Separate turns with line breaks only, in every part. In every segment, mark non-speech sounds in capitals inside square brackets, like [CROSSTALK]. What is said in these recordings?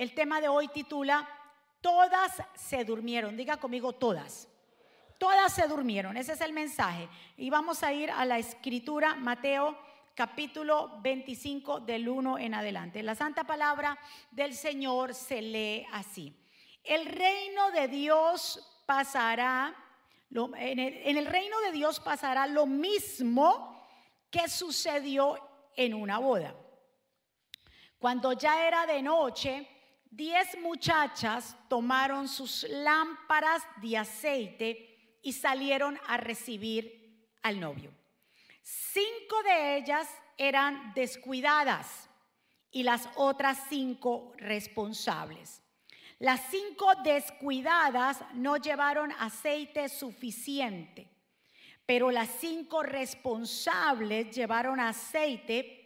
el tema de hoy titula Todas se durmieron. Diga conmigo todas. Todas se durmieron. Ese es el mensaje. Y vamos a ir a la escritura, Mateo capítulo 25 del 1 en adelante. La santa palabra del Señor se lee así. El reino de Dios pasará, en el, en el reino de Dios pasará lo mismo que sucedió en una boda. Cuando ya era de noche, diez muchachas tomaron sus lámparas de aceite y salieron a recibir al novio. Cinco de ellas eran descuidadas y las otras cinco responsables. Las cinco descuidadas no llevaron aceite suficiente, pero las cinco responsables llevaron aceite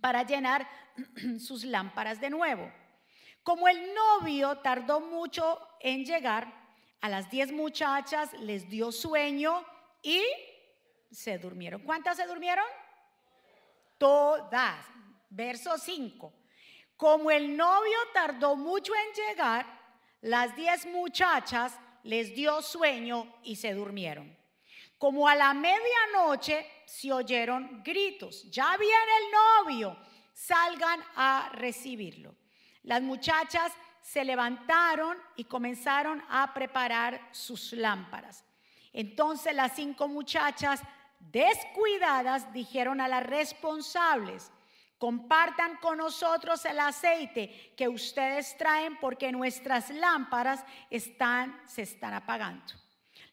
para llenar [CLEARS THROAT] sus lámparas de nuevo. Como el novio tardó mucho en llegar, a las diez muchachas les dio sueño y se durmieron. ¿Cuántas se durmieron? Todas. Verso 5. Como el novio tardó mucho en llegar, las diez muchachas les dio sueño y se durmieron. Como a la medianoche se oyeron gritos, ya viene el novio, salgan a recibirlo. Las muchachas se levantaron y comenzaron a preparar sus lámparas. Entonces las cinco muchachas descuidadas dijeron a las responsables, compartan con nosotros el aceite que ustedes traen porque nuestras lámparas están, se están apagando.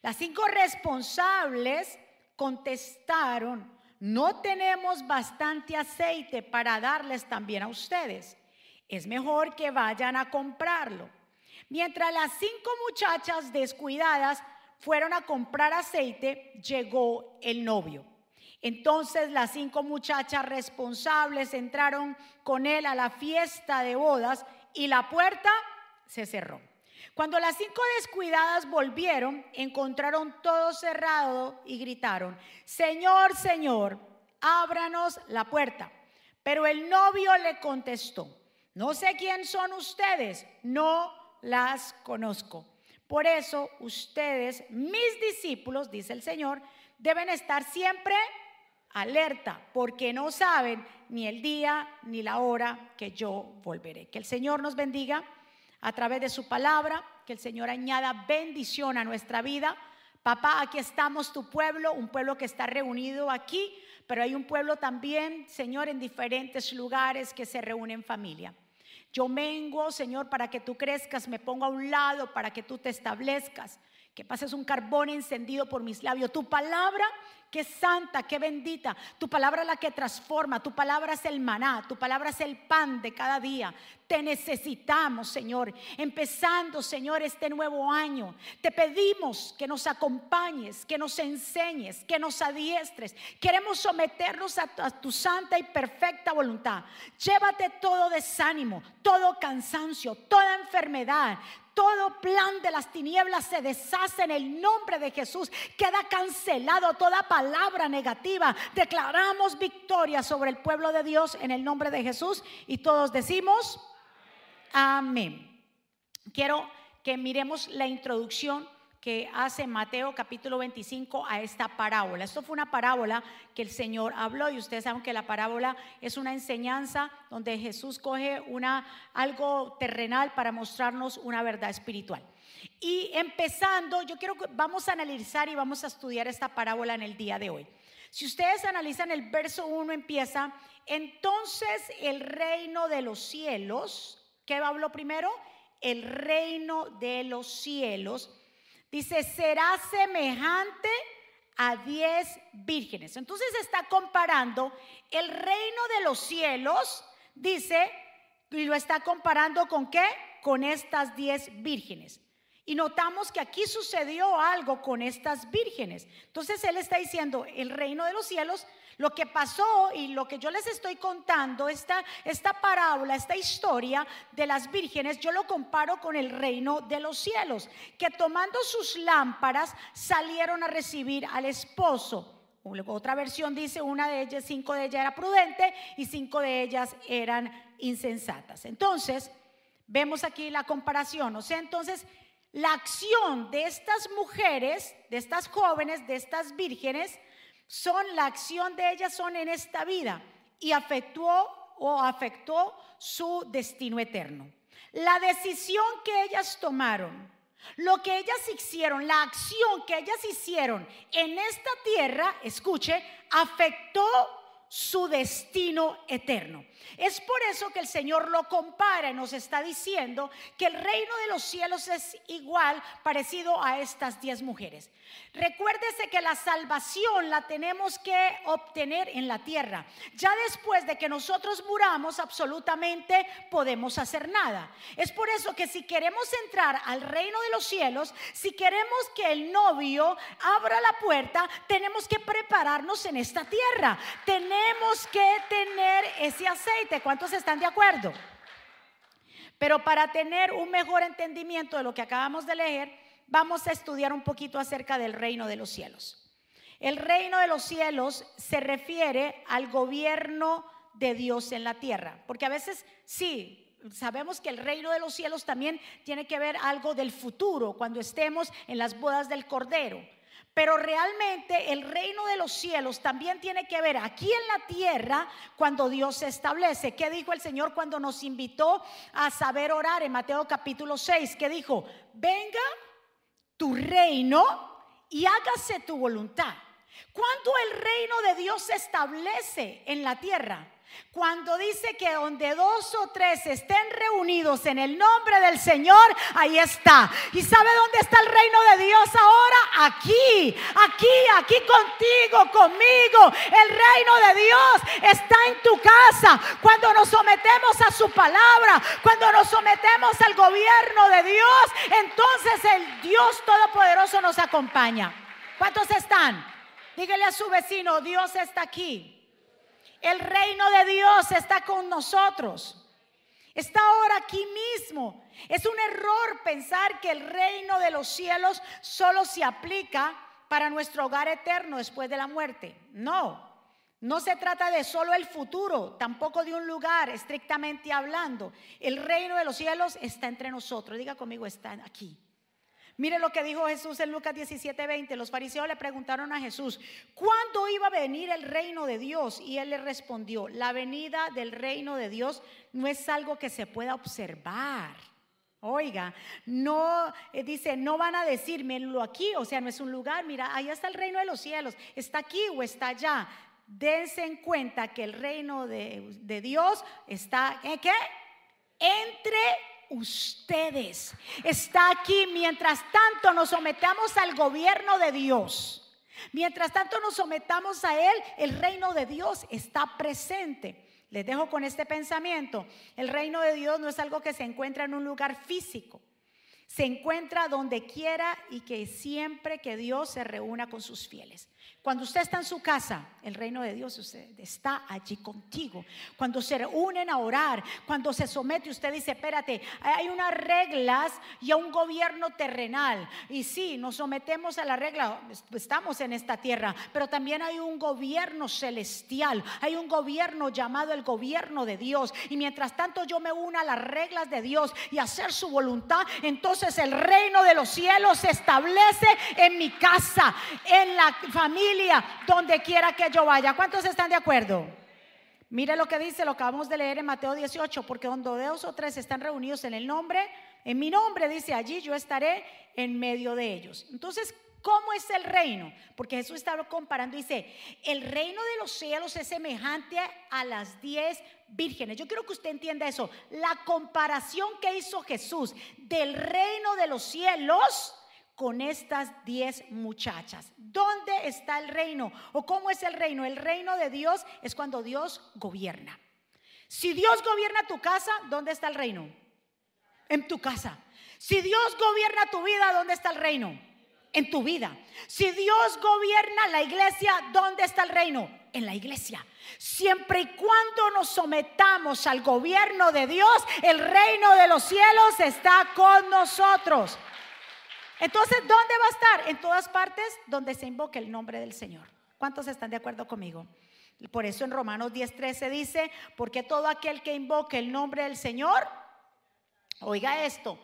Las cinco responsables contestaron, no tenemos bastante aceite para darles también a ustedes. Es mejor que vayan a comprarlo. Mientras las cinco muchachas descuidadas fueron a comprar aceite, llegó el novio. Entonces las cinco muchachas responsables entraron con él a la fiesta de bodas y la puerta se cerró. Cuando las cinco descuidadas volvieron, encontraron todo cerrado y gritaron, Señor, Señor, ábranos la puerta. Pero el novio le contestó, no sé quién son ustedes, no las conozco. Por eso ustedes, mis discípulos, dice el Señor, deben estar siempre alerta, porque no saben ni el día ni la hora que yo volveré. Que el Señor nos bendiga a través de su palabra, que el Señor añada bendición a nuestra vida. Papá, aquí estamos tu pueblo, un pueblo que está reunido aquí, pero hay un pueblo también, Señor, en diferentes lugares que se reúnen en familia. Yo mengo, Señor, para que tú crezcas, me pongo a un lado para que tú te establezcas, que pases un carbón encendido por mis labios. Tu palabra que es santa, que bendita. Tu palabra la que transforma, tu palabra es el maná, tu palabra es el pan de cada día. Te necesitamos, Señor. Empezando, Señor, este nuevo año. Te pedimos que nos acompañes, que nos enseñes, que nos adiestres. Queremos someternos a tu, santa y perfecta voluntad. Llévate todo desánimo, todo cansancio, toda enfermedad, todo plan de las tinieblas se deshace en el nombre de Jesús. Queda cancelado toda palabra negativa. Declaramos victoria sobre el pueblo de Dios en el nombre de Jesús. Y todos decimos, amén. Quiero que miremos la introducción que hace Mateo capítulo 25 a esta parábola. Esto fue una parábola que el Señor habló y ustedes saben que la parábola es una enseñanza donde Jesús coge una algo terrenal para mostrarnos una verdad espiritual. Y empezando, yo quiero que vamos a analizar y vamos a estudiar esta parábola en el día de hoy. Si ustedes analizan el verso 1 empieza, entonces el reino de los cielos, ¿qué habló primero? El reino de los cielos Dice, será semejante a diez vírgenes. Entonces está comparando el reino de los cielos, dice, y lo está comparando con qué? Con estas diez vírgenes. Y notamos que aquí sucedió algo con estas vírgenes. Entonces él está diciendo, el reino de los cielos lo que pasó y lo que yo les estoy contando, esta, esta parábola, esta historia de las vírgenes, yo lo comparo con el reino de los cielos, que tomando sus lámparas salieron a recibir al esposo. Otra versión dice, una de ellas, cinco de ellas era prudente y cinco de ellas eran insensatas. Entonces, Vemos aquí la comparación. O sea, entonces, la acción de estas mujeres, de estas jóvenes, de estas vírgenes, son la acción de ellas son en esta vida y afectó o afectó su destino eterno. La decisión que ellas tomaron, lo que ellas hicieron, la acción que ellas hicieron en esta tierra, escuche, afectó su destino eterno. Es por eso que el Señor lo compara y nos está diciendo que el reino de los cielos es igual, parecido a estas diez mujeres. Recuérdese que la salvación la tenemos que obtener en la tierra. Ya después de que nosotros muramos, absolutamente podemos hacer nada. Es por eso que si queremos entrar al reino de los cielos, si queremos que el novio abra la puerta, tenemos que prepararnos en esta tierra. Tenemos que tener ese aceite. ¿Cuántos están de acuerdo? Pero para tener un mejor entendimiento de lo que acabamos de leer, vamos a estudiar un poquito acerca del reino de los cielos. El reino de los cielos se refiere al gobierno de Dios en la tierra, porque a veces sí, sabemos que el reino de los cielos también tiene que ver algo del futuro, cuando estemos en las bodas del Cordero. Pero realmente el reino de los cielos también tiene que ver aquí en la tierra cuando Dios se establece. ¿Qué dijo el Señor cuando nos invitó a saber orar en Mateo capítulo 6? ¿Qué dijo? Venga tu reino y hágase tu voluntad. Cuando el reino de Dios se establece en la tierra, cuando dice que donde dos o tres estén reunidos en el nombre del Señor, ahí está. ¿Y sabe dónde está el reino de Dios ahora? Aquí, aquí, aquí contigo, conmigo. El reino de Dios está en tu casa. Cuando nos sometemos a su palabra, cuando nos sometemos al gobierno de Dios, entonces el Dios Todopoderoso nos acompaña. ¿Cuántos están? Dígale a su vecino, Dios está aquí. El reino de Dios está con nosotros. Está ahora aquí mismo. Es un error pensar que el reino de los cielos solo se aplica para nuestro hogar eterno después de la muerte. No, no se trata de solo el futuro, tampoco de un lugar estrictamente hablando. El reino de los cielos está entre nosotros. Diga conmigo, está aquí. Mire lo que dijo Jesús en Lucas 17:20. Los fariseos le preguntaron a Jesús, ¿cuándo iba a venir el reino de Dios? Y él le respondió, la venida del reino de Dios no es algo que se pueda observar. Oiga, no, eh, dice, no van a decírmelo aquí, o sea, no es un lugar, mira, allá está el reino de los cielos, está aquí o está allá. Dense en cuenta que el reino de, de Dios está, ¿en qué? Entre ustedes. Está aquí mientras tanto nos sometamos al gobierno de Dios. Mientras tanto nos sometamos a Él, el reino de Dios está presente. Les dejo con este pensamiento. El reino de Dios no es algo que se encuentra en un lugar físico. Se encuentra donde quiera y que siempre que Dios se reúna con sus fieles. Cuando usted está en su casa, el reino de Dios está allí contigo. Cuando se reúnen a orar, cuando se somete, usted dice, espérate, hay unas reglas y a un gobierno terrenal. Y sí, nos sometemos a la regla, estamos en esta tierra, pero también hay un gobierno celestial, hay un gobierno llamado el gobierno de Dios. Y mientras tanto yo me una a las reglas de Dios y hacer su voluntad, entonces el reino de los cielos se establece en mi casa, en la familia donde quiera que yo vaya. ¿Cuántos están de acuerdo? Mire lo que dice, lo acabamos de leer en Mateo 18, porque donde dos o tres están reunidos en el nombre, en mi nombre, dice allí, yo estaré en medio de ellos. Entonces, ¿cómo es el reino? Porque Jesús estaba comparando, dice, el reino de los cielos es semejante a las diez vírgenes. Yo quiero que usted entienda eso. La comparación que hizo Jesús del reino de los cielos con estas diez muchachas. ¿Dónde está el reino? ¿O cómo es el reino? El reino de Dios es cuando Dios gobierna. Si Dios gobierna tu casa, ¿dónde está el reino? En tu casa. Si Dios gobierna tu vida, ¿dónde está el reino? En tu vida. Si Dios gobierna la iglesia, ¿dónde está el reino? En la iglesia. Siempre y cuando nos sometamos al gobierno de Dios, el reino de los cielos está con nosotros. Entonces, ¿dónde va a estar? En todas partes donde se invoque el nombre del Señor. ¿Cuántos están de acuerdo conmigo? Por eso en Romanos 10:13 dice, porque todo aquel que invoque el nombre del Señor Oiga esto,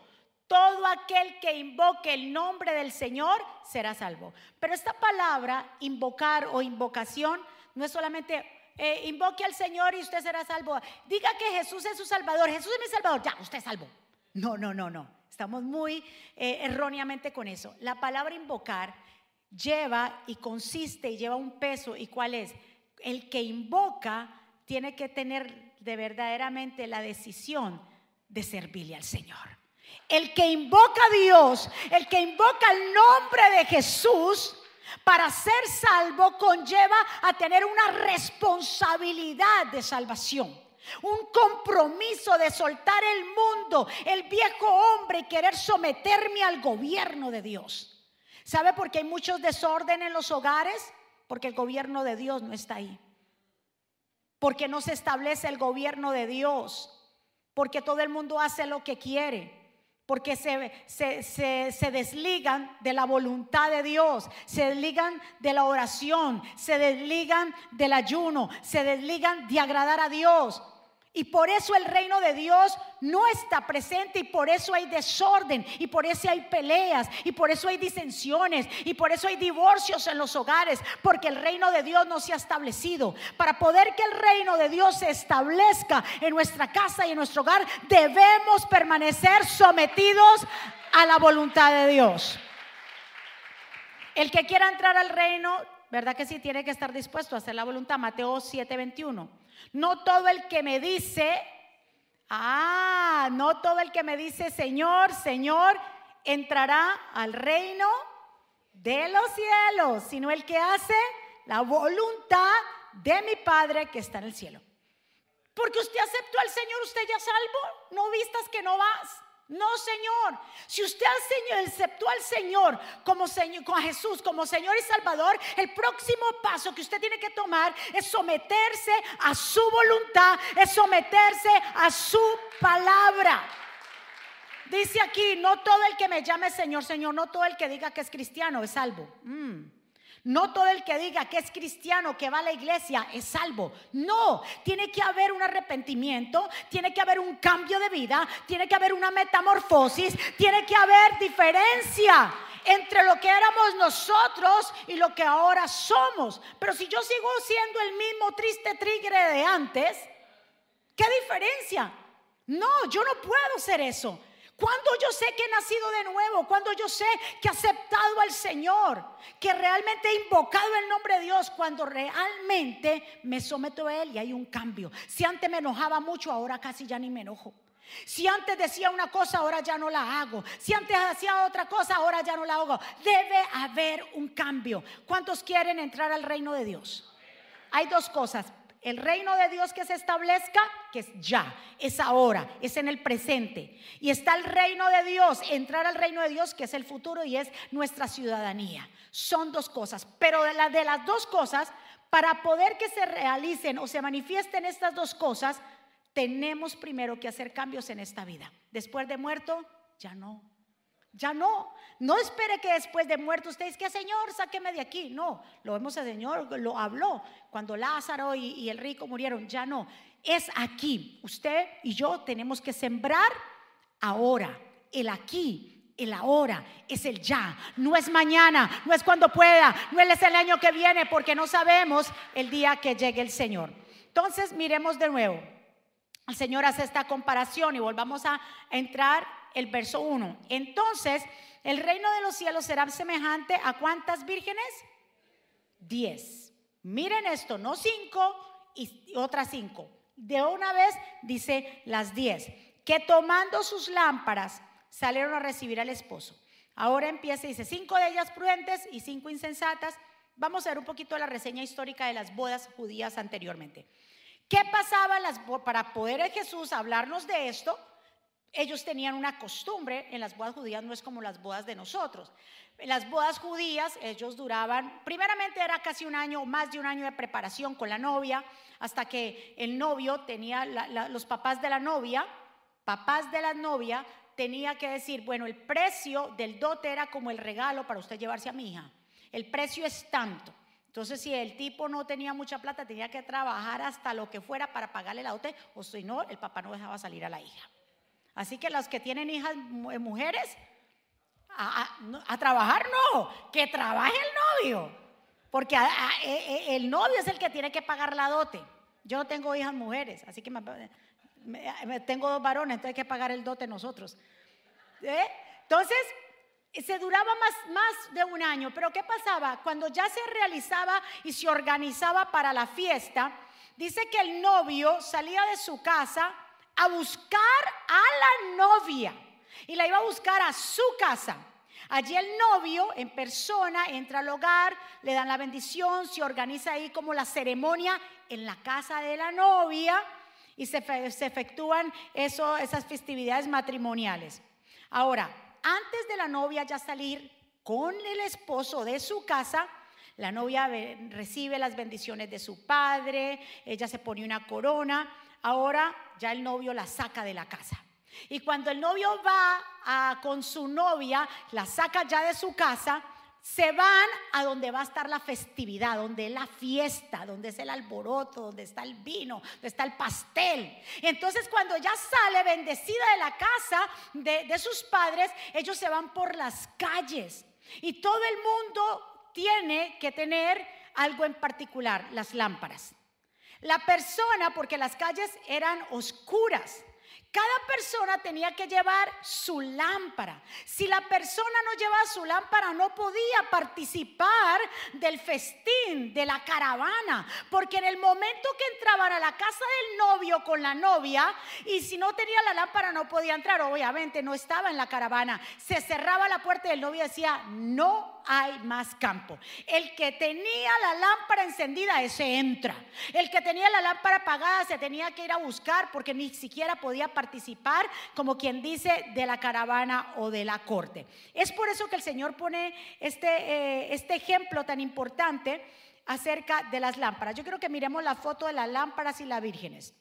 todo aquel que invoque el nombre del Señor será salvo. Pero esta palabra, invocar o invocación, no es solamente eh, invoque al Señor y usted será salvo. Diga que Jesús es su Salvador. Jesús es mi Salvador. Ya, usted es salvo. No, no, no, no. Estamos muy eh, erróneamente con eso. La palabra invocar lleva y consiste y lleva un peso. ¿Y cuál es? El que invoca tiene que tener de verdaderamente la decisión de servirle al Señor. El que invoca a Dios, el que invoca el nombre de Jesús, para ser salvo conlleva a tener una responsabilidad de salvación. Un compromiso de soltar el mundo, el viejo hombre y querer someterme al gobierno de Dios. ¿Sabe por qué hay muchos desorden en los hogares? Porque el gobierno de Dios no está ahí. Porque no se establece el gobierno de Dios. Porque todo el mundo hace lo que quiere porque se, se, se, desligan de la voluntad de Dios, se desligan de la oración, se desligan del ayuno, se desligan de agradar a Dios. Y por eso el reino de Dios no está presente y por eso hay desorden y por eso hay peleas y por eso hay disensiones y por eso hay divorcios en los hogares, porque el reino de Dios no se ha establecido. Para poder que el reino de Dios se establezca en nuestra casa y en nuestro hogar, debemos permanecer sometidos a la voluntad de Dios. El que quiera entrar al reino, ¿verdad que sí? Tiene que estar dispuesto a hacer la voluntad. Mateo 7:21. No todo el que me dice, ah, no todo el que me dice Señor, Señor, entrará al reino de los cielos, sino el que hace la voluntad de mi Padre que está en el cielo. Porque usted aceptó al Señor, usted ya salvo, no vistas que no vas. No, Señor. Si usted aceptó al Señor como Señor, con Jesús como Señor y Salvador, el próximo paso que usted tiene que tomar es someterse a su voluntad, es someterse a su palabra. Dice aquí, no todo el que me llame Señor, Señor, no todo el que diga que es cristiano es salvo. Mm. No todo el que diga que es cristiano, que va a la iglesia, es salvo. No, tiene que haber un arrepentimiento, tiene que haber un cambio de vida, tiene que haber una metamorfosis, tiene que haber diferencia entre lo que éramos nosotros y lo que ahora somos. Pero si yo sigo siendo el mismo triste tigre de antes, ¿qué diferencia? No, yo no puedo ser eso. Cuando yo sé que he nacido de nuevo, cuando yo sé que he aceptado al Señor, que realmente he invocado el nombre de Dios, cuando realmente me someto a Él y hay un cambio. Si antes me enojaba mucho, ahora casi ya ni me enojo. Si antes decía una cosa, ahora ya no la hago. Si antes hacía otra cosa, ahora ya no la hago. Debe haber un cambio. ¿Cuántos quieren entrar al reino de Dios? Hay dos cosas. El reino de Dios que se establezca, que es ya, es ahora, es en el presente. Y está el reino de Dios, entrar al reino de Dios, que es el futuro y es nuestra ciudadanía. Son dos cosas, pero de, de las dos cosas, para poder que se realicen o se manifiesten estas dos cosas, tenemos primero que hacer cambios en esta vida. Después de muerto, ya no. Ya no, no espere que después de muerto usted diga, que Señor, sáqueme de aquí. No, lo vemos el Señor, lo habló cuando Lázaro y, y el rico murieron. Ya no, es aquí. Usted y yo tenemos que sembrar ahora, el aquí, el ahora, es el ya. No es mañana, no es cuando pueda, no es el año que viene, porque no sabemos el día que llegue el Señor. Entonces, miremos de nuevo. El Señor hace esta comparación y volvamos a entrar el verso 1. Entonces, el reino de los cielos será semejante a cuántas vírgenes? Diez. Miren esto, no cinco y otras cinco. De una vez dice las diez, que tomando sus lámparas salieron a recibir al esposo. Ahora empieza, dice, cinco de ellas prudentes y cinco insensatas. Vamos a ver un poquito la reseña histórica de las bodas judías anteriormente. ¿Qué pasaba para poder Jesús hablarnos de esto? Ellos tenían una costumbre, en las bodas judías no es como las bodas de nosotros. En las bodas judías ellos duraban, primeramente era casi un año, más de un año de preparación con la novia, hasta que el novio tenía, los papás de la novia, papás de la novia, tenía que decir, bueno, el precio del dote era como el regalo para usted llevarse a mi hija. El precio es tanto. Entonces, si el tipo no tenía mucha plata, tenía que trabajar hasta lo que fuera para pagarle la dote, o si no, el papá no dejaba salir a la hija. Así que las que tienen hijas mujeres, a, trabajar no, que trabaje el novio, porque e, e, el novio es el que tiene que pagar la dote. Yo no tengo hijas mujeres, así que tengo dos varones, entonces hay que pagar el dote nosotros. ¿Eh? Entonces, se duraba más de un año, pero ¿qué pasaba? Cuando ya se realizaba y se organizaba para la fiesta, dice que el novio salía de su casa a buscar a la novia y la iba a buscar a su casa. Allí el novio en persona entra al hogar, le dan la bendición, se organiza ahí como la ceremonia en la casa de la novia y se, efectúan eso, esas festividades matrimoniales. Ahora, antes de la novia ya salir con el esposo de su casa, la novia recibe las bendiciones de su padre, ella se pone una corona, ahora ya el novio la saca de la casa. Y cuando el novio va con su novia, la saca ya de su casa, se van a donde va a estar la festividad, donde es la fiesta, donde es el alboroto, donde está el vino, donde está el pastel. Entonces cuando ya sale bendecida de la casa de, de sus padres, ellos se van por las calles. Y todo el mundo tiene que tener algo en particular, las lámparas. La persona, porque las calles eran oscuras, cada persona tenía que llevar su lámpara. Si la persona no llevaba su lámpara, no podía participar del festín, de la caravana. Porque en el momento que entraban a la casa del novio con la novia, y si no tenía la lámpara, no podía entrar. Obviamente no estaba en la caravana. Se cerraba la puerta del novio y decía, no hay más campo. El que tenía la lámpara encendida, ese entra. El que tenía la lámpara apagada, se tenía que ir a buscar porque ni siquiera podía participar participar, como quien dice, de la caravana o de la corte. Es por eso que el Señor pone este, eh, este ejemplo tan importante acerca de las lámparas. Yo quiero que miremos la foto de las lámparas y las vírgenes.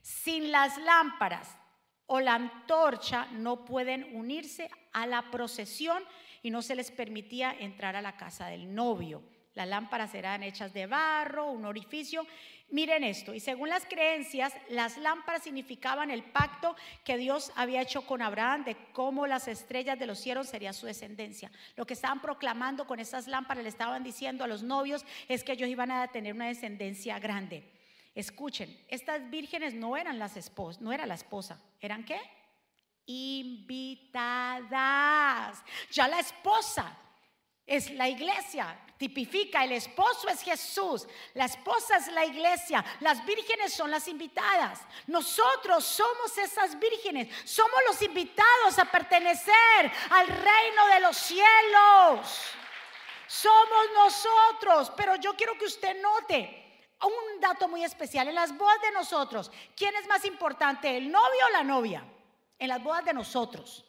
Sin las lámparas o la antorcha no pueden unirse a la procesión y no se les permitía entrar a la casa del novio. Las lámparas eran hechas de barro, un orificio, Miren esto, y según las creencias, las lámparas significaban el pacto que Dios había hecho con Abraham de cómo las estrellas de los cielos sería su descendencia. Lo que estaban proclamando con esas lámparas, le estaban diciendo a los novios, es que ellos iban a tener una descendencia grande. Escuchen, estas vírgenes no eran las esposas, no era la esposa, ¿eran qué? Invitadas. Ya la esposa es la iglesia, tipifica, el esposo es Jesús, la esposa es la iglesia, las vírgenes son las invitadas. Nosotros somos esas vírgenes, somos los invitados a pertenecer al reino de los cielos. Somos nosotros, pero yo quiero que usted note un dato muy especial. En las bodas de nosotros, ¿quién es más importante, el novio o la novia? En las bodas de nosotros.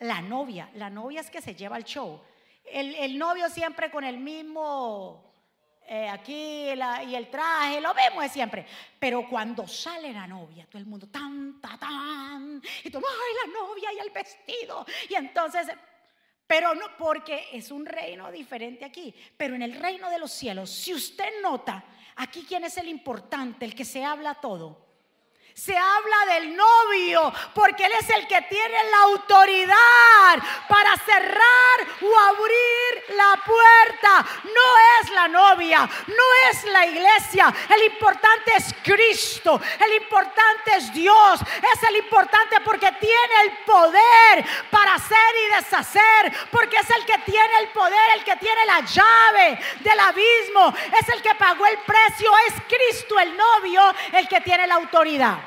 La novia, la novia es que se lleva el show el, novio siempre con el mismo eh, aquí y el traje, lo vemos de siempre. Pero cuando sale la novia, todo el mundo tan, tan, tan, y todo, ay, la novia y el vestido. Y entonces, pero no, porque es un reino diferente aquí. Pero en el reino de los cielos, si usted nota, aquí quién es el importante, el que se habla todo se habla del novio, porque Él es el que tiene la autoridad para cerrar o abrir la puerta. No es la novia, no es la iglesia. El importante es Cristo, el importante es Dios. Es el importante porque tiene el poder para hacer y deshacer, porque es el que tiene el poder, el que tiene la llave del abismo, es el que pagó el precio, es Cristo el novio el que tiene la autoridad.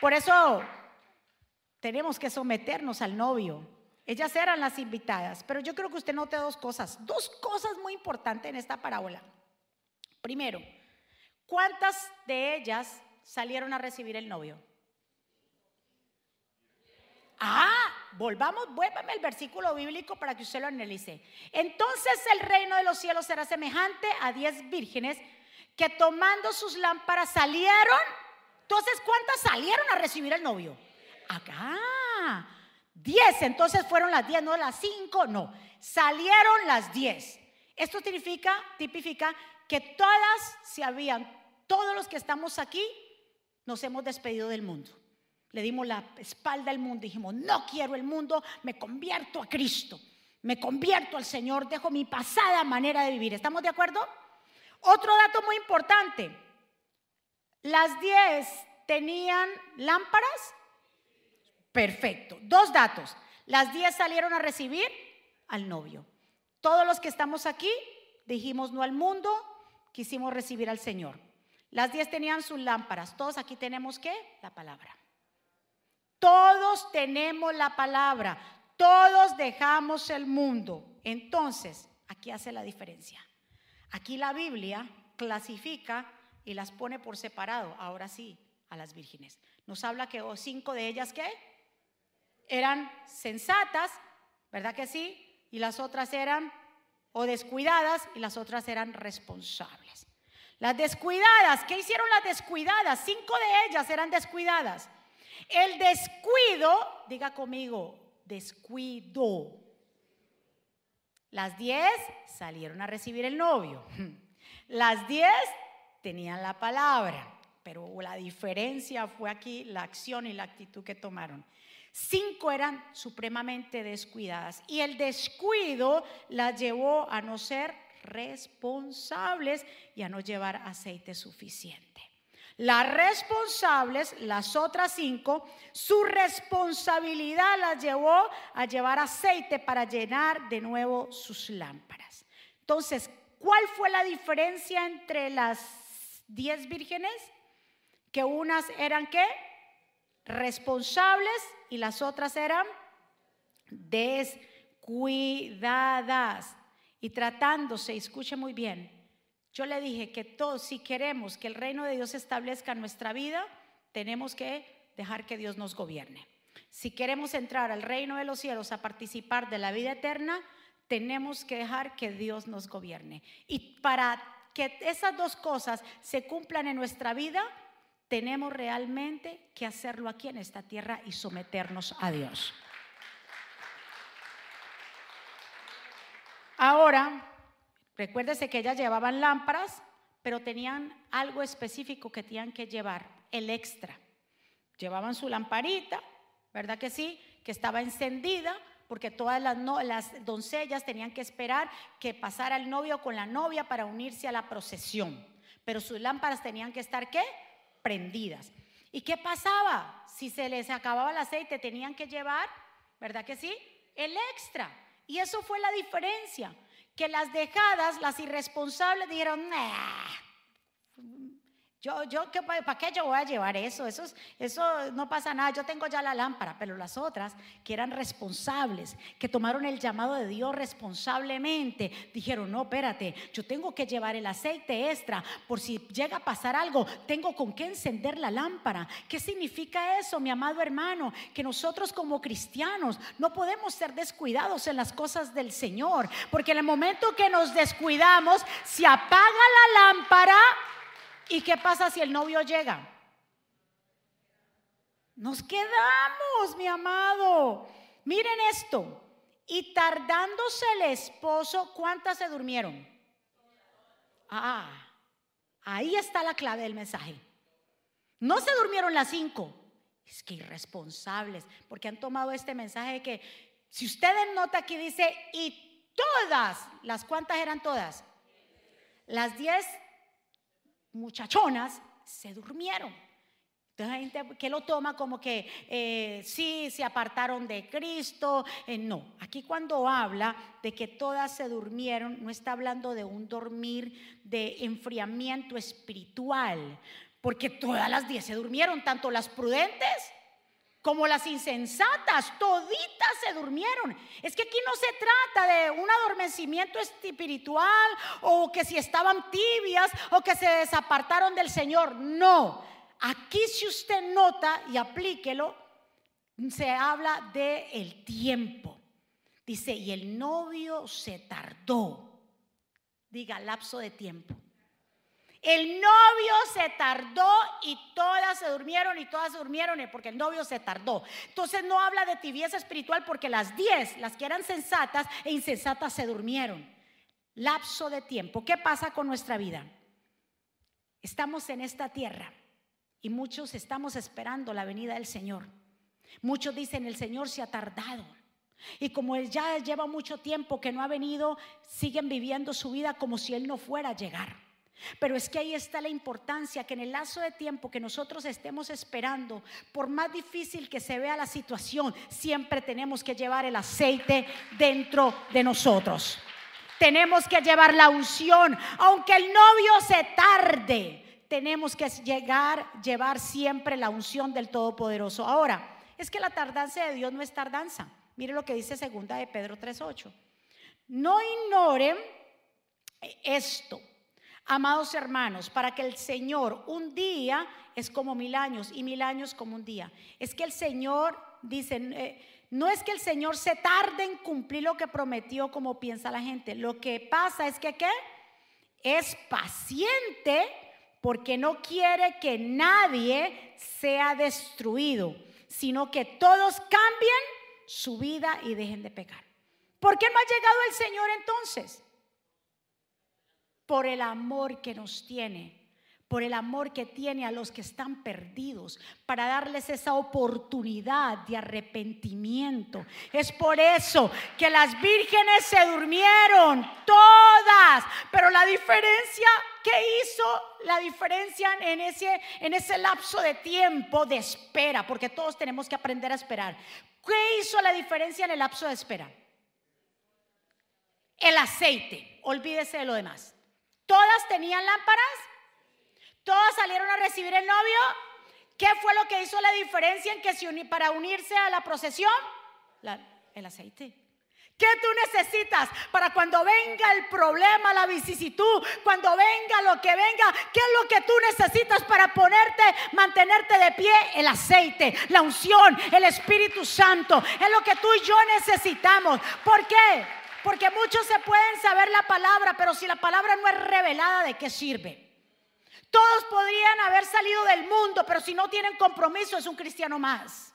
Por eso tenemos que someternos al novio. Ellas eran las invitadas, pero yo creo que usted note dos cosas, dos cosas muy importantes en esta parábola. Primero, ¿cuántas de ellas salieron a recibir el novio? Ah, volvamos, vuélvame el versículo bíblico para que usted lo analice. Entonces el reino de los cielos será semejante a diez vírgenes que tomando sus lámparas salieron entonces, ¿cuántas salieron a recibir al novio? Acá. Diez. Entonces fueron las diez, no las cinco, no. Salieron las diez. Esto significa, tipifica que todas se habían, todos los que estamos aquí, nos hemos despedido del mundo. Le dimos la espalda al mundo. Dijimos, no quiero el mundo, me convierto a Cristo. Me convierto al Señor, dejo mi pasada manera de vivir. ¿Estamos de acuerdo? Otro dato muy importante. Las 10 tenían lámparas. Perfecto. Dos datos. Las 10 salieron a recibir al novio. Todos los que estamos aquí dijimos no al mundo, quisimos recibir al Señor. Las 10 tenían sus lámparas. Todos aquí tenemos qué? La palabra. Todos tenemos la palabra. Todos dejamos el mundo. Entonces, aquí hace la diferencia. Aquí la Biblia clasifica y las pone por separado, ahora sí, a las vírgenes. Nos habla que oh, cinco de ellas que eran sensatas, ¿verdad que sí? Y las otras eran o descuidadas y las otras eran responsables. Las descuidadas, ¿qué hicieron las descuidadas? Cinco de ellas eran descuidadas. El descuido, diga conmigo, descuido. Las diez salieron a recibir el novio. [LAUGHS] Las diez tenían la palabra, pero la diferencia fue aquí la acción y la actitud que tomaron. Cinco eran supremamente descuidadas y el descuido las llevó a no ser responsables y a no llevar aceite suficiente. Las responsables, las otras cinco, su responsabilidad las llevó a llevar aceite para llenar de nuevo sus lámparas. Entonces, ¿cuál fue la diferencia entre las diez vírgenes? Que unas eran qué? Responsables y las otras eran descuidadas. Y tratándose, escuche muy bien, yo le dije que todos, si queremos que el reino de Dios establezca nuestra vida, tenemos que dejar que Dios nos gobierne. Si queremos entrar al reino de los cielos a participar de la vida eterna, tenemos que dejar que Dios nos gobierne. Y para que esas dos cosas se cumplan en nuestra vida, tenemos realmente que hacerlo aquí en esta tierra y someternos a Dios. Ahora, Recuérdese que ellas llevaban lámparas, pero tenían algo específico que tenían que llevar, el extra. Llevaban su lamparita, ¿verdad que sí? Que estaba encendida, porque todas las, las doncellas tenían que esperar que pasara el novio con la novia para unirse a la procesión. Pero sus lámparas tenían que estar, ¿qué? Prendidas. ¿Y qué pasaba? Si se les acababa el aceite, tenían que llevar, ¿verdad que sí? El extra. Y eso fue la diferencia que las dejadas, las irresponsables, dijeron, nah, yo, yo, ¿para qué yo voy a llevar eso? eso? Eso no pasa nada, yo tengo ya la lámpara, pero las otras que eran responsables, que tomaron el llamado de Dios responsablemente, dijeron, no, espérate, yo tengo que llevar el aceite extra, por si llega a pasar algo, tengo con qué encender la lámpara. ¿Qué significa eso, mi amado hermano? Que nosotros como cristianos no podemos ser descuidados en las cosas del Señor, porque en el momento que nos descuidamos, se apaga la lámpara, ¿Y qué pasa si el novio llega? Nos quedamos, mi amado. Miren esto. Y tardándose el esposo, ¿cuántas se durmieron? Ah, ahí está la clave del mensaje. No se durmieron las cinco. Es que irresponsables, porque han tomado este mensaje de que, si ustedes nota aquí dice, y todas, ¿las cuántas eran todas? Las diez muchachonas se durmieron. Entonces hay gente que lo toma como que eh, sí, se apartaron de Cristo. Eh, no, aquí cuando habla de que todas se durmieron, no está hablando de un dormir de enfriamiento espiritual, porque todas las diez se durmieron, tanto las prudentes como las insensatas, toditas se durmieron. Es que aquí no se trata de un adormecimiento espiritual o que si estaban tibias o que se desapartaron del Señor. No, aquí si usted nota y aplíquelo, se habla de el tiempo. Dice, y el novio se tardó. Diga, lapso de tiempo. El novio se tardó y todas se durmieron y todas se durmieron porque el novio se tardó. Entonces no habla de tibieza espiritual porque las diez, las que eran sensatas e insensatas, se durmieron. Lapso de tiempo. ¿Qué pasa con nuestra vida? Estamos en esta tierra Y muchos estamos esperando la venida del Señor. Muchos dicen, el Señor se ha tardado. Y como Él ya lleva mucho tiempo que no ha venido, siguen viviendo su vida como si Él no fuera a llegar. Pero es que ahí está la importancia que en el lazo de tiempo que nosotros estemos esperando, por más difícil que se vea la situación, siempre tenemos que llevar el aceite dentro de nosotros. Tenemos que llevar la unción, aunque el novio se tarde, tenemos que llegar, llevar siempre la unción del Todopoderoso. Ahora, es que la tardanza de Dios no es tardanza. Mire lo que dice segunda de Pedro 3:8. No ignoren esto, amados hermanos, para que el Señor un día es como mil años y mil años como un día. Es que el Señor dice, eh, no es que el Señor se tarde en cumplir lo que prometió como piensa la gente. Lo que pasa es que ¿qué? Es paciente porque no quiere que nadie sea destruido, sino que todos cambien su vida y dejen de pecar. ¿Por qué no ha llegado el Señor entonces? Por el amor que nos tiene por el amor que tiene a los que están perdidos, para darles esa oportunidad de arrepentimiento. Es por eso que las vírgenes se durmieron, todas, pero la diferencia que hizo la diferencia en ese, en ese lapso de tiempo de espera, porque todos tenemos que aprender a esperar. ¿Qué hizo la diferencia en el lapso de espera? El aceite, olvídese de lo demás. Todas tenían lámparas todos salieron a recibir el novio. ¿Qué fue lo que hizo la diferencia en que se uní, para unirse a la procesión? el aceite. ¿Qué tú necesitas para cuando venga el problema, la vicisitud, cuando venga lo que venga? ¿Qué es lo que tú necesitas para ponerte, mantenerte de pie? El aceite, la unción, el Espíritu Santo. Es lo que tú y yo necesitamos. ¿Por qué? Porque muchos se pueden saber la palabra, pero si la palabra no es revelada, ¿de qué sirve? Todos podrían haber salido del mundo, pero si no tienen compromiso es un cristiano más.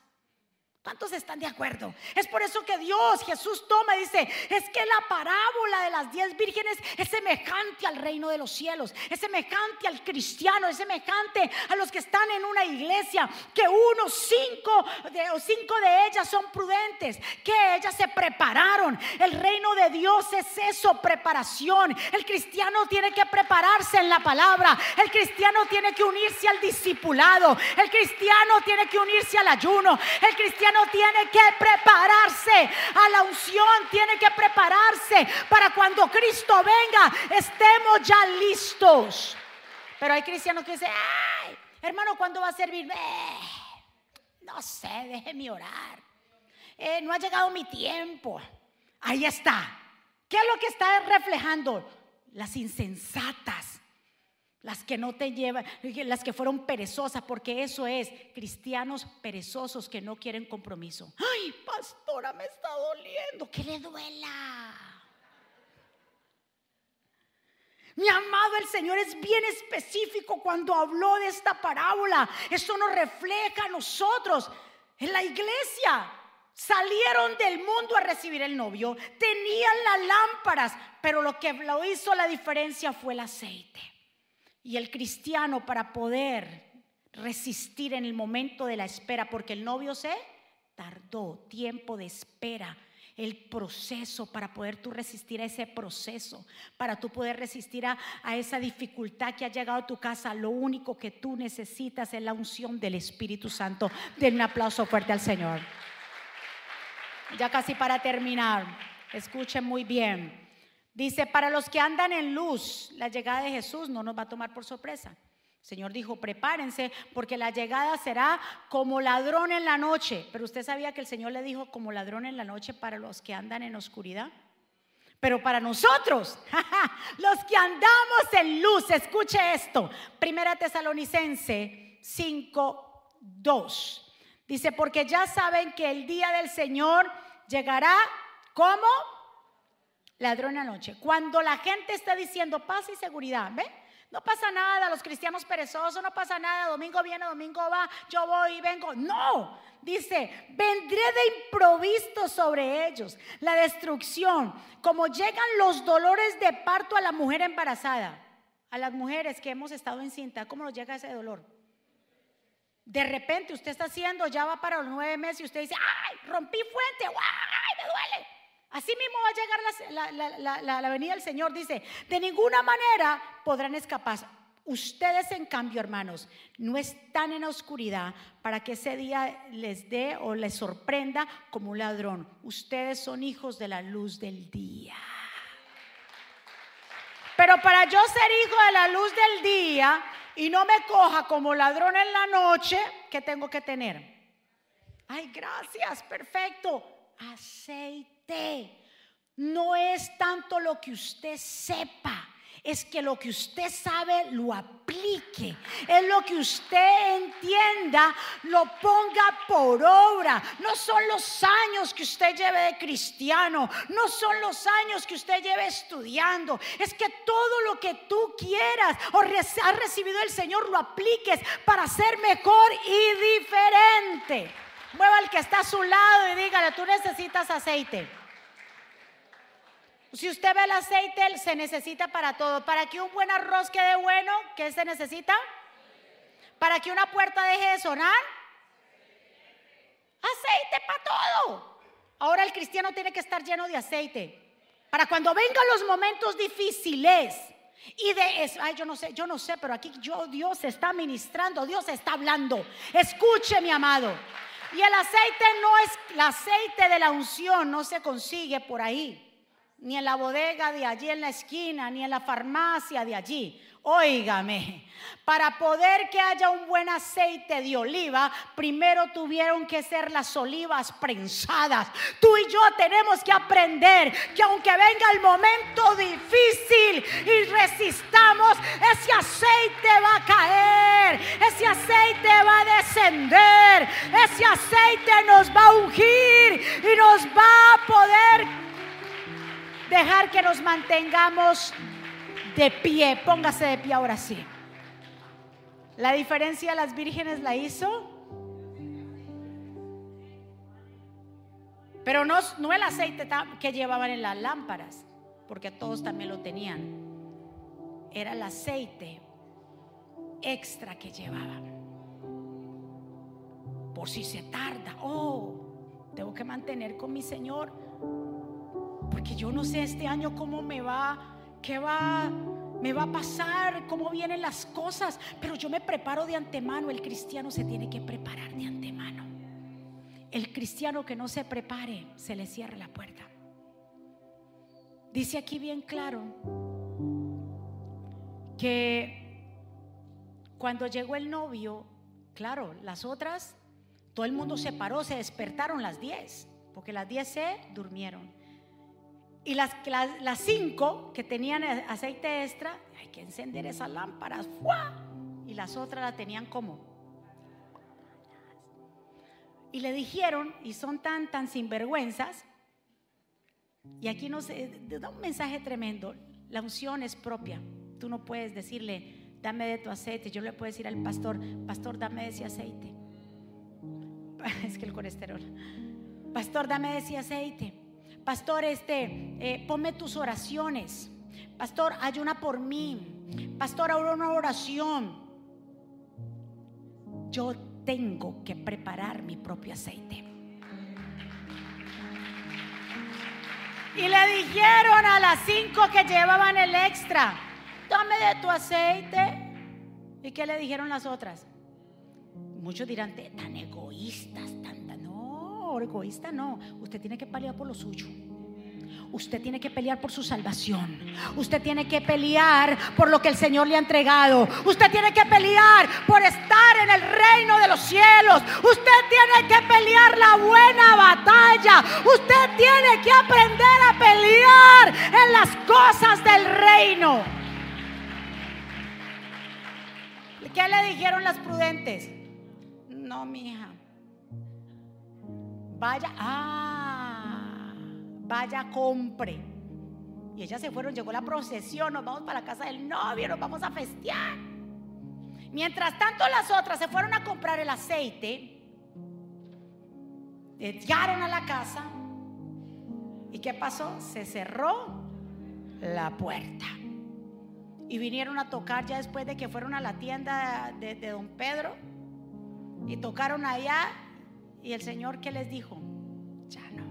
¿Cuántos están de acuerdo? Es por eso que Dios, Jesús toma y dice, es que la parábola de las diez vírgenes es semejante al reino de los cielos, es semejante al cristiano, es semejante a los que están en una iglesia, que unos cinco de, o cinco de ellas son prudentes, que ellas se prepararon. El reino de Dios es eso, preparación. El cristiano tiene que prepararse en la palabra, el cristiano tiene que unirse al discipulado, el cristiano tiene que unirse al ayuno, el cristiano tiene que prepararse a la unción, tiene que prepararse para cuando Cristo venga estemos ya listos. Pero hay cristianos que dicen, hermano, ¿cuándo va a servir? no sé, déjeme orar. Eh, no ha llegado mi tiempo. Ahí está. ¿Qué es lo que está reflejando? Las insensatas las que no te llevan, las que fueron perezosas, porque eso es cristianos perezosos que no quieren compromiso. Ay, pastora, me está doliendo, que le duela. Mi amado, el Señor es bien específico cuando habló de esta parábola. Eso nos refleja a nosotros en la iglesia. Salieron del mundo a recibir el novio, tenían las lámparas, pero lo que lo hizo la diferencia fue el aceite. Y el cristiano para poder resistir en el momento de la espera, porque el novio se tardó tiempo de espera, el proceso para poder tú resistir a ese proceso, para tú poder resistir a, a, esa dificultad que ha llegado a tu casa. Lo único que tú necesitas es la unción del Espíritu Santo. Den un aplauso fuerte al Señor. Ya casi para terminar, escuchen muy bien. Dice, para los que andan en luz, la llegada de Jesús no nos va a tomar por sorpresa. El Señor dijo, prepárense porque la llegada será como ladrón en la noche. Pero usted sabía que el Señor le dijo como ladrón en la noche para los que andan en oscuridad. Pero para nosotros, [LAUGHS] los que andamos en luz, escuche esto. Primera Tesalonicense 5, 2. Dice, porque ya saben que el día del Señor llegará como ladrón anoche. Cuando la gente está diciendo paz y seguridad, ¿ve? No pasa nada, los cristianos perezosos, no pasa nada, domingo viene, domingo va, yo voy y vengo. No, dice, vendré de improviso sobre ellos, la destrucción, como llegan los dolores de parto a la mujer embarazada, a las mujeres que hemos estado en cinta, ¿cómo nos llega ese dolor? De repente usted está haciendo, ya va para los nueve meses y usted dice, ay, rompí fuente, duele. Así mismo va a llegar la, la, la, la venida del Señor. Dice, de ninguna manera podrán escapar. Ustedes, en cambio, hermanos, no están en la oscuridad para que ese día les dé o les sorprenda como un ladrón. Ustedes son hijos de la luz del día. Pero para yo ser hijo de la luz del día y no me coja como ladrón en la noche, ¿qué tengo que tener? Ay, gracias, perfecto. Aceite. No es tanto lo que usted sepa es que lo que usted sabe lo aplique. Es lo que usted entienda, lo ponga por obra. No son los años que usted lleve de cristiano, no son los años que usted lleve estudiando. Es que todo lo que tú quieras o has recibido del Señor lo apliques para ser mejor y diferente. Mueva al que está a su lado y dígale, tú necesitas aceite. Si usted ve el aceite, se necesita para todo. Para que un buen arroz quede bueno, ¿qué se necesita? Para que una puerta deje de sonar. Aceite para todo. Ahora el cristiano tiene que estar lleno de aceite. Para cuando vengan los momentos difíciles. Y de eso, ay, yo no sé, yo no sé, pero aquí yo, Dios está ministrando, Dios está hablando. Escuche, mi amado. Y el aceite no es, el aceite de la unción no se consigue por ahí ni en la bodega de allí en la esquina, ni en la farmacia de allí. Óigame, para poder que haya un buen aceite de oliva, primero tuvieron que ser las olivas prensadas. Tú y yo tenemos que aprender que aunque venga el momento difícil y resistamos, ese aceite va a caer, ese aceite va a descender, ese aceite nos va a ungir y nos va a poder dejar que nos mantengamos de pie. Póngase de pie ahora sí. La diferencia las vírgenes la hizo. Pero no, no el aceite que llevaban en las lámparas, porque todos también lo tenían. Era el aceite extra que llevaban. Por si se tarda, oh, tengo que mantener con mi Señor porque yo no sé este año cómo me va, qué va, me va a pasar, cómo vienen las cosas, pero yo me preparo de antemano. El cristiano se tiene que preparar de antemano. El cristiano que no se prepare, se le cierra la puerta. Dice aquí bien claro que cuando llegó el novio, claro, las otras, todo el mundo se paró, se despertaron las 10, porque las 10 se durmieron. Y las, las, cinco que tenían aceite extra, hay que encender esas lámparas. Y las otras la tenían como. Y le dijeron, y son tan, tan sinvergüenzas, y aquí no sé, da un mensaje tremendo. La unción es propia. Tú no puedes decirle, dame de tu aceite. Yo le puedo decir al pastor, pastor, dame de ese aceite. [LAUGHS] Es que el colesterol. Pastor, dame de ese aceite. Pastor, este, eh, ponme tus oraciones. Pastor, ayuna por mí. Pastor, ahora una oración. Yo tengo que preparar mi propio aceite. Y le dijeron a las cinco que llevaban el extra, tome de tu aceite. ¿Y qué le dijeron las otras? Muchos dirán, tan egoístas, egoísta, no. Usted tiene que pelear por lo suyo. Usted tiene que pelear por su salvación. Usted tiene que pelear por lo que el Señor le ha entregado. Usted tiene que pelear por estar en el reino de los cielos. Usted tiene que pelear la buena batalla. Usted tiene que aprender a pelear en las cosas del reino. ¿Qué le dijeron las prudentes? No, mi hija. Vaya, ah, vaya, compre. Y ellas se fueron, llegó la procesión, nos vamos para la casa del novio, nos vamos a festear. Mientras tanto las otras se fueron a comprar el aceite, llegaron a la casa y ¿qué pasó? Se cerró la puerta. Y vinieron a tocar ya después de que fueron a la tienda de, de don Pedro Y tocaron allá y el Señor ¿qué les dijo? Ya no.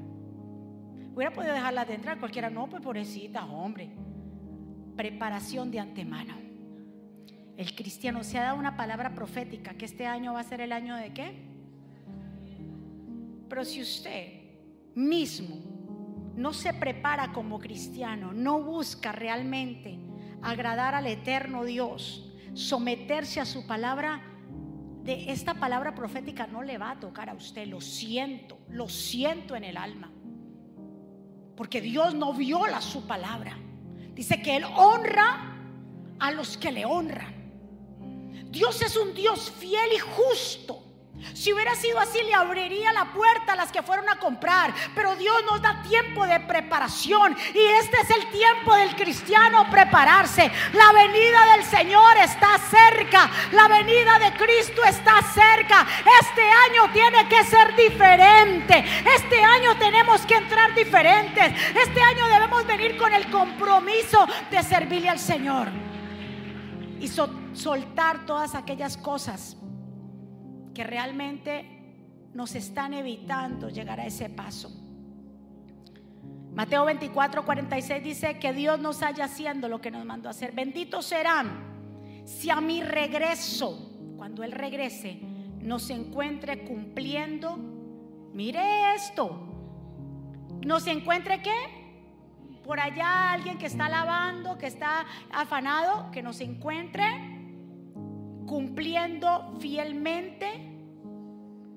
Hubiera podido dejarlas de entrar, cualquiera no, pues pobrecita, hombre. Preparación de antemano. El cristiano se ha dado una palabra profética que este año va a ser el año de qué? Pero si usted mismo no se prepara como cristiano, no busca realmente agradar al eterno Dios, someterse a su palabra, de esta palabra profética no le va a tocar a usted, lo siento, lo siento en el alma. Porque Dios no viola su palabra. Dice que Él honra a los que le honran. Dios es un Dios fiel y justo. Si hubiera sido así, le abriría la puerta a las que fueron a comprar. Pero Dios nos da tiempo de preparación. Y este es el tiempo del cristiano prepararse. La venida del Señor está cerca. La venida de Cristo está cerca. Este año tiene que ser diferente. Este año tenemos que entrar diferentes. Este año debemos venir con el compromiso de servirle al Señor. Y soltar todas aquellas cosas que realmente nos están evitando llegar a ese paso. Mateo 24, 46 dice que Dios nos haya haciendo lo que nos mandó a hacer. Benditos serán si a mi regreso, cuando Él regrese, nos encuentre cumpliendo. Mire esto. ¿Nos encuentre qué? Por allá alguien que está lavando, que está afanado, que nos encuentre cumpliendo fielmente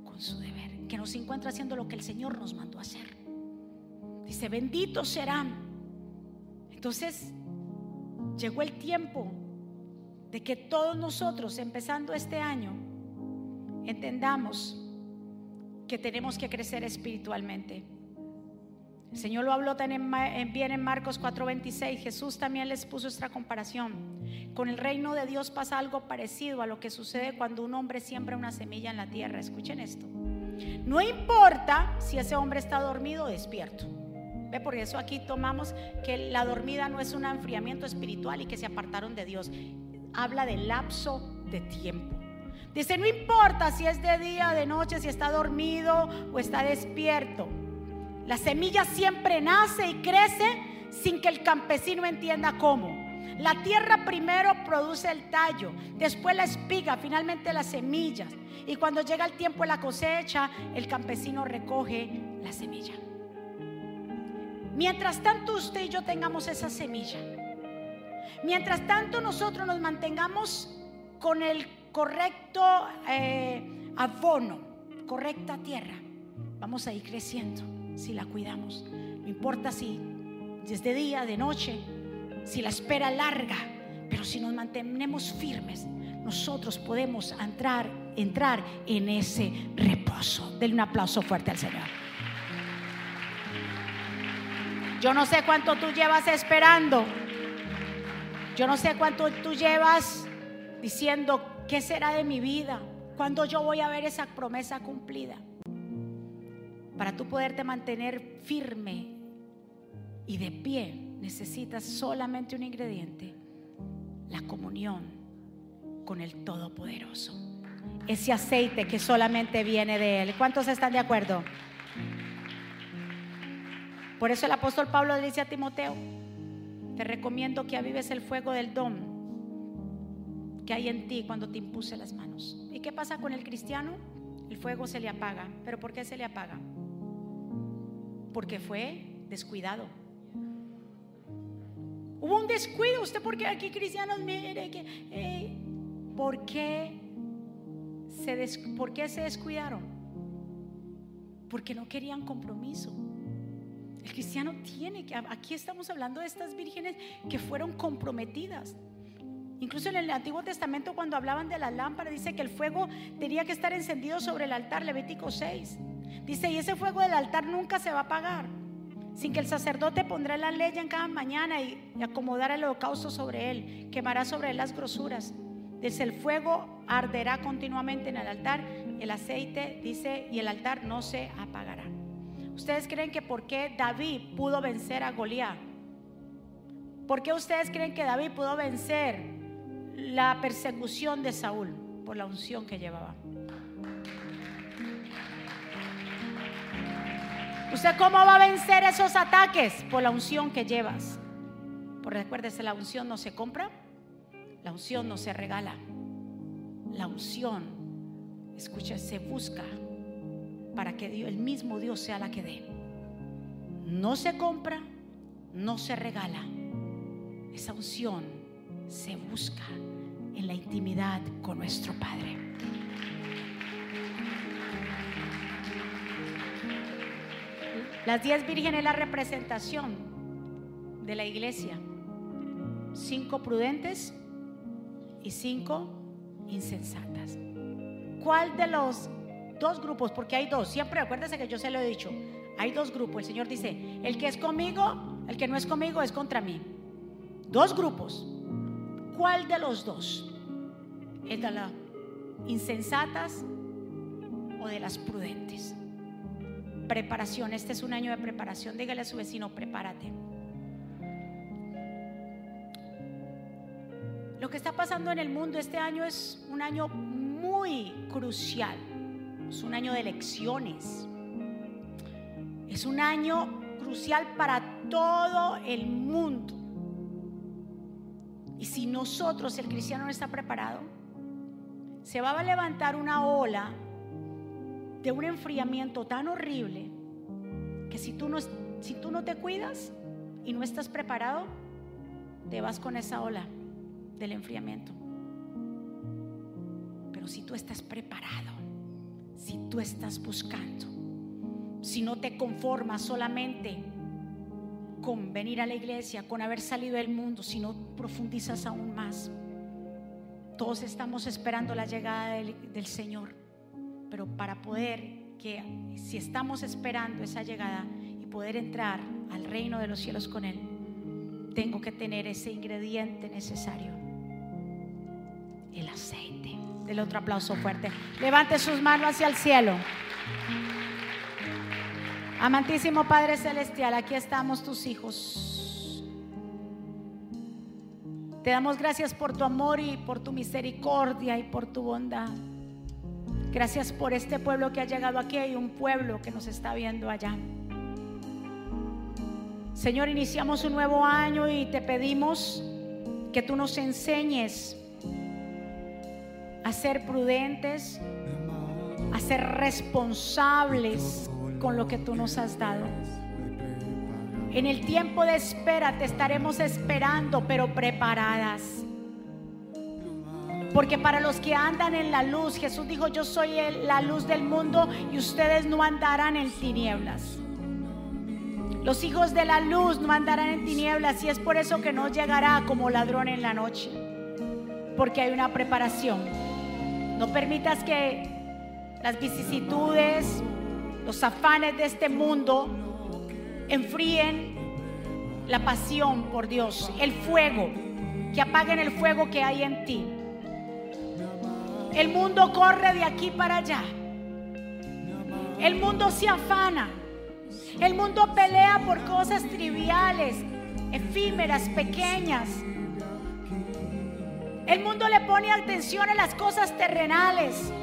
con su deber, que nos encuentra haciendo lo que el Señor nos mandó a hacer. Dice, benditos serán. Entonces, llegó el tiempo de que todos nosotros, empezando este año, entendamos que tenemos que crecer espiritualmente. El Señor lo habló bien en Marcos 4:26. Jesús también les puso esta comparación. Con el reino de Dios pasa algo parecido a lo que sucede cuando un hombre siembra una semilla en la tierra. Escuchen esto. No importa si ese hombre está dormido o despierto. ¿Ve? Por eso aquí tomamos que la dormida no es un enfriamiento espiritual y que se apartaron de Dios. Habla del lapso de tiempo. Dice, no importa si es de día, de noche, si está dormido o está despierto. La semilla siempre nace y crece sin que el campesino entienda cómo. La tierra primero produce el tallo, después la espiga, finalmente las semillas. Y cuando llega el tiempo de la cosecha, el campesino recoge la semilla. Mientras tanto usted y yo tengamos esa semilla, mientras tanto nosotros nos mantengamos con el correcto eh, abono, correcta tierra, vamos a ir creciendo si la cuidamos. No importa si es de día, de noche, si la espera larga, pero si nos mantenemos firmes, nosotros podemos entrar, entrar en ese reposo. Denle un aplauso fuerte al Señor. Yo no sé cuánto tú llevas esperando. Yo no sé cuánto tú llevas diciendo, ¿qué será de mi vida? ¿Cuándo yo voy a ver esa promesa cumplida? Para tú poderte mantener firme y de pie, necesitas solamente un ingrediente, la comunión con el Todopoderoso. Ese aceite que solamente viene de Él. ¿Cuántos están de acuerdo? Por eso el apóstol Pablo le dice a Timoteo, te recomiendo que avives el fuego del don que hay en ti cuando te impuse las manos. ¿Y qué pasa con el cristiano? El fuego se le apaga. ¿Pero por qué se le apaga? Porque fue descuidado. Hubo un descuido. ¿Usted porque aquí cristianos mire que... ¿por, qué se ¿Por qué se descuidaron? Porque no querían compromiso. El cristiano tiene que... Aquí estamos hablando de estas vírgenes que fueron comprometidas. Incluso en el Antiguo Testamento cuando hablaban de la lámpara dice que el fuego tenía que estar encendido sobre el altar, Levítico 6. Dice, y ese fuego del altar nunca se va a apagar, sin que el sacerdote pondrá la ley en cada mañana y, acomodará el holocausto sobre él, quemará sobre él las grosuras. Dice, el fuego arderá continuamente en el altar, el aceite, dice, y el altar no se apagará. ¿Ustedes creen que por qué David pudo vencer a Goliat? ¿Por qué ustedes creen que David pudo vencer la persecución de Saúl? Por la unción que llevaba. ¿Usted cómo va a vencer esos ataques? Por la unción que llevas. Por recuérdese, la unción no se compra, la unción no se regala. La unción, escucha, se busca para que el mismo Dios sea la que dé. No se compra, no se regala. Esa unción se busca en la intimidad con nuestro Padre. Las diez vírgenes es la representación de la iglesia. Cinco prudentes y cinco insensatas. ¿Cuál de los dos grupos? Porque hay dos. Siempre acuérdese que yo se lo he dicho. Hay dos grupos. El Señor dice, el que es conmigo, el que no es conmigo es contra mí. Dos grupos. ¿Cuál de los dos? ¿Es de las insensatas o de las prudentes? Preparación. Este es un año de preparación. Dígale a su vecino, prepárate. Lo que está pasando en el mundo este año es un año muy crucial. Es un año de elecciones. Es un año crucial para todo el mundo. Y si nosotros, el cristiano, no está preparado, se va a levantar una ola de un enfriamiento tan horrible que si tú no, si tú no te cuidas y no estás preparado, te vas con esa ola del enfriamiento. Pero si tú estás preparado, si tú estás buscando, si no te conformas solamente con venir a la iglesia, con haber salido del mundo, si no profundizas aún más. Todos estamos esperando la llegada del, del Señor, pero para poder que si estamos esperando esa llegada y poder entrar al reino de los cielos con Él, tengo que tener ese ingrediente necesario, el aceite. Del otro aplauso fuerte. Levante sus manos hacia el cielo. Amantísimo Padre Celestial, aquí estamos tus hijos. Te damos gracias por tu amor y por tu misericordia y por tu bondad. Gracias por este pueblo que ha llegado aquí y un pueblo que nos está viendo allá. Señor, iniciamos un nuevo año y te pedimos que tú nos enseñes a ser prudentes, a ser responsables con lo que tú nos has dado. En el tiempo de espera te estaremos esperando, pero preparadas. Porque para los que andan en la luz, Jesús dijo, yo soy la luz del mundo y ustedes no andarán en tinieblas. Los hijos de la luz no andarán en tinieblas y es por eso que no llegará como ladrón en la noche. Porque hay una preparación. No permitas que las vicisitudes, los afanes de este mundo enfríen la pasión por Dios, el fuego, que apaguen el fuego que hay en ti. El mundo corre de aquí para allá. El mundo se afana. El mundo pelea por cosas triviales, efímeras, pequeñas. El mundo le pone atención a las cosas terrenales.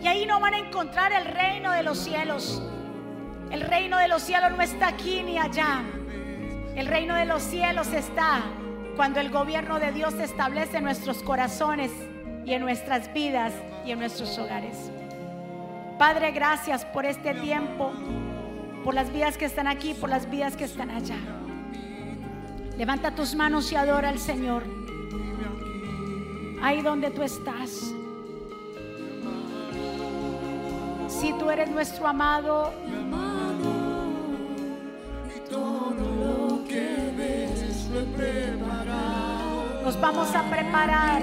Y ahí no van a encontrar el reino de los cielos. El reino de los cielos no está aquí ni allá. El reino de los cielos está cuando el gobierno de Dios se establece en nuestros corazones y en nuestras vidas y en nuestros hogares. Padre, gracias por este tiempo, por las vidas que están aquí, por las vidas que están allá. Levanta tus manos y adora al Señor ahí donde tú estás. Si tú eres nuestro amado, nos vamos a preparar.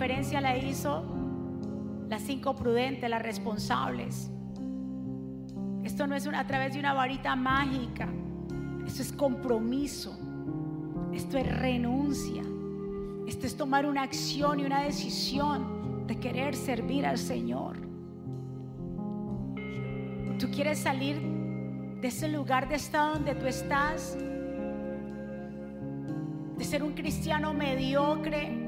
diferencia la hizo las cinco prudentes, las responsables. Esto no es una- a través de una varita mágica, esto es compromiso, esto es renuncia, esto es tomar una acción y una decisión de querer servir al Señor. Tú quieres salir de ese lugar de estado donde tú estás, de ser un cristiano mediocre,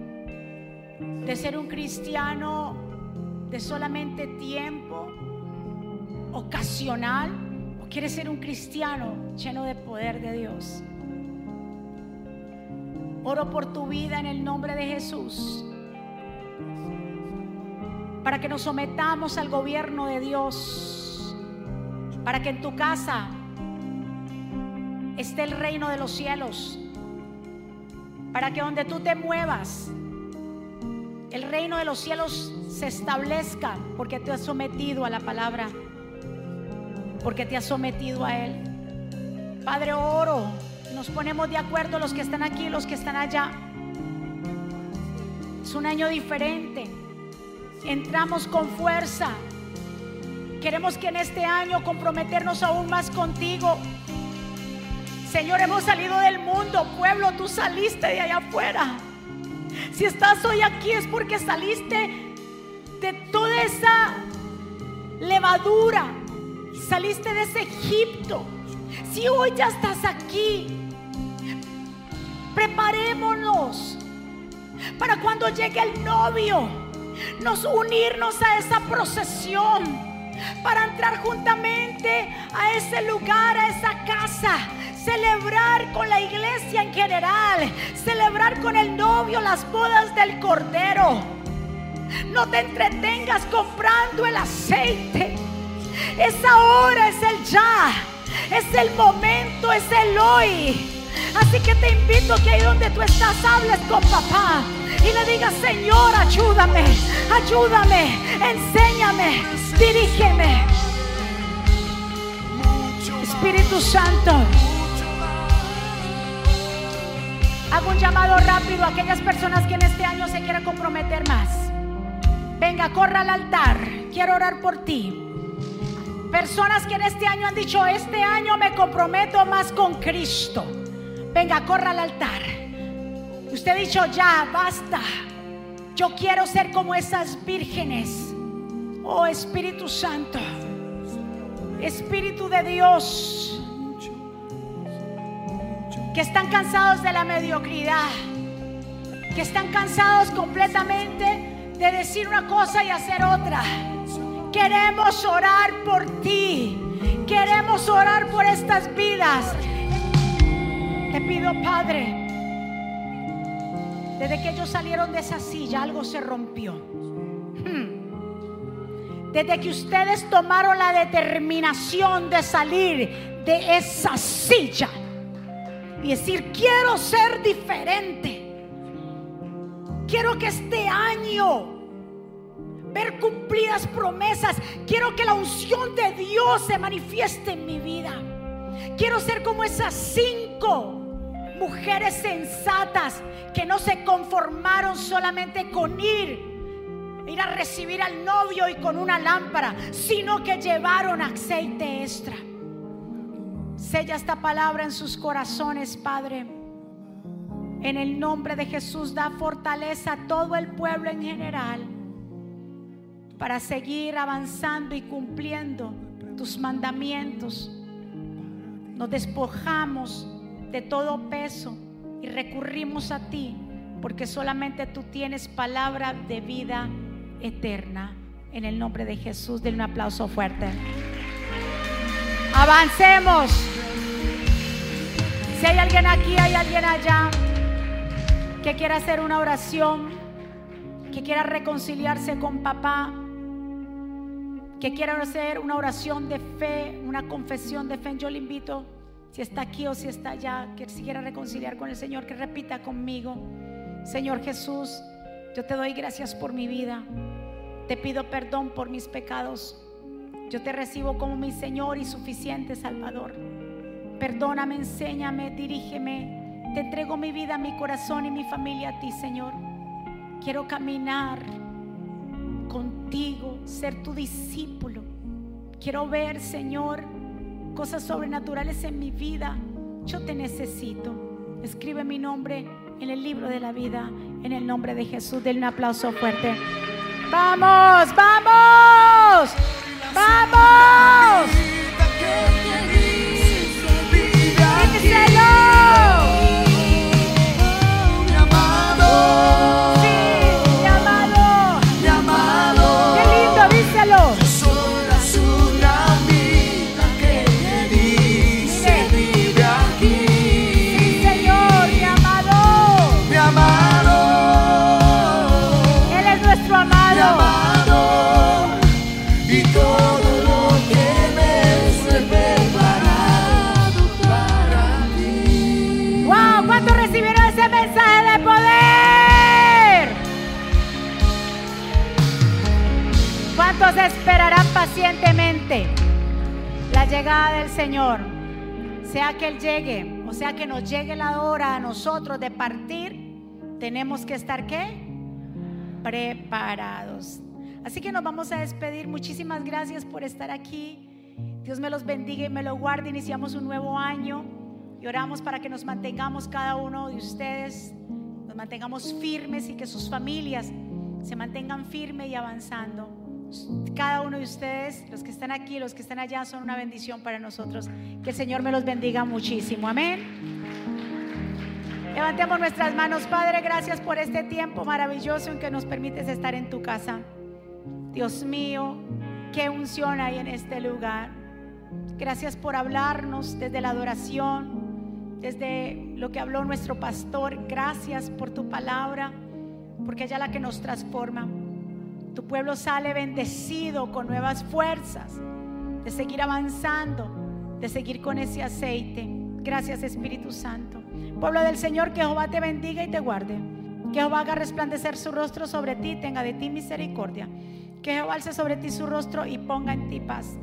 de ser un cristiano de solamente tiempo, ocasional, o quieres ser un cristiano lleno de poder de Dios. Oro por tu vida en el nombre de Jesús. Para que nos sometamos al gobierno de Dios. Para que en tu casa esté el reino de los cielos. Para que donde tú te muevas, el reino de los cielos se establezca porque te has sometido a la palabra. Porque te has sometido a Él. Padre, oro. Nos ponemos de acuerdo los que están aquí y los que están allá. Es un año diferente. Entramos con fuerza. Queremos que en este año comprometernos aún más contigo. Señor, hemos salido del mundo. Pueblo, tú saliste de allá afuera. Si estás hoy aquí es porque saliste de toda esa levadura. Saliste de ese Egipto. Si hoy ya estás aquí, preparémonos para cuando llegue el novio, nos unirnos a esa procesión, para entrar juntamente a ese lugar, a esa casa, celebrar con la iglesia en general, celebrar con el novio las bodas del Cordero. No te entretengas comprando el aceite. Es ahora, es el ya, es el momento, es el hoy. Así que te invito que ahí donde tú estás hables con papá y le digas, Señor, ayúdame, ayúdame, enséñame, dirígeme. Espíritu Santo, hago un llamado rápido a aquellas personas que en este año se quieran comprometer más. Venga, corra al altar, quiero orar por ti. Personas que en este año han dicho, este año me comprometo más con Cristo. Venga, corra al altar. Usted ha dicho, ya, basta. Yo quiero ser como esas vírgenes. Oh Espíritu Santo. Espíritu de Dios. Que están cansados de la mediocridad. Que están cansados completamente de decir una cosa y hacer otra. Queremos orar por ti. Queremos orar por estas vidas. Te pido, Padre, desde que ellos salieron de esa silla, algo se rompió. Hmm. Desde que ustedes tomaron la determinación de salir de esa silla y decir, quiero ser diferente. Quiero que este año ver cumplidas promesas. Quiero que la unción de Dios se manifieste en mi vida. Quiero ser como esas cinco mujeres sensatas que no se conformaron solamente con ir, ir a recibir al novio y con una lámpara, sino que llevaron aceite extra. Sella esta palabra en sus corazones, Padre. En el nombre de Jesús da fortaleza a todo el pueblo en general para seguir avanzando y cumpliendo tus mandamientos. Nos despojamos de todo peso y recurrimos a ti porque solamente tú tienes palabra de vida eterna. En el nombre de Jesús, denle un aplauso fuerte. Avancemos. Si hay alguien aquí, hay alguien allá que quiera hacer una oración, que quiera reconciliarse con papá, que quiera hacer una oración de fe, una confesión de fe, yo le invito, si está aquí o si está allá, que se quiera reconciliar con el Señor, que repita conmigo, Señor Jesús, yo te doy gracias por mi vida, te pido perdón por mis pecados, yo te recibo como mi Señor y suficiente Salvador. Perdóname, enséñame, dirígeme. Te entrego mi vida, mi corazón y mi familia a ti, Señor. Quiero caminar contigo, ser tu discípulo. Quiero ver, Señor, cosas sobrenaturales en mi vida. Yo te necesito. Escribe mi nombre en el libro de la vida, en el nombre de Jesús. Denle un aplauso fuerte. Vamos, vamos, vamos.
Vive
pacientemente la llegada del Señor? Sea que Él llegue, o sea que nos llegue la hora a nosotros de partir, tenemos que estar ¿qué? Preparados. Así que nos vamos a despedir. Muchísimas gracias por estar aquí. Dios me los bendiga y me lo guarde. Iniciamos un nuevo año y oramos para que nos mantengamos cada uno de ustedes, nos mantengamos firmes y que sus familias se mantengan firmes y avanzando. Cada uno de ustedes, los que están aquí, los que están allá, son una bendición para nosotros. Que el Señor me los bendiga muchísimo. Amén. Levantemos nuestras manos, Padre, gracias por este tiempo maravilloso en que nos permites estar en tu casa. Dios mío, qué unción hay en este lugar. Gracias por hablarnos desde la adoración, desde lo que habló nuestro pastor. Gracias por tu palabra, porque ella es la que nos transforma. Tu pueblo sale bendecido con nuevas fuerzas de seguir avanzando, de seguir con ese aceite. Gracias Espíritu Santo. Pueblo del Señor, que Jehová te bendiga y te guarde. Que Jehová haga resplandecer su rostro sobre ti, tenga de ti misericordia. Que Jehová alce sobre ti su rostro y ponga en ti paz.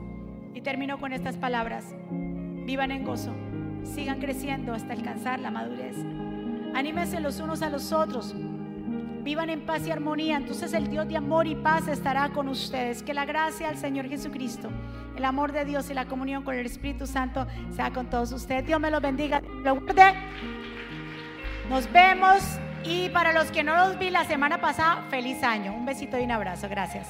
Y termino con estas palabras. Vivan en gozo, sigan creciendo hasta alcanzar la madurez. Anímense los unos a los otros. Vivan en paz y armonía. Entonces el Dios de amor y paz estará con ustedes. Que la gracia del Señor Jesucristo, el amor de Dios y la comunión con el Espíritu Santo sea con todos ustedes. Dios me los bendiga. Lo guarde. Nos vemos. Y para los que no los vi la semana pasada, feliz año. Un besito y un abrazo. Gracias.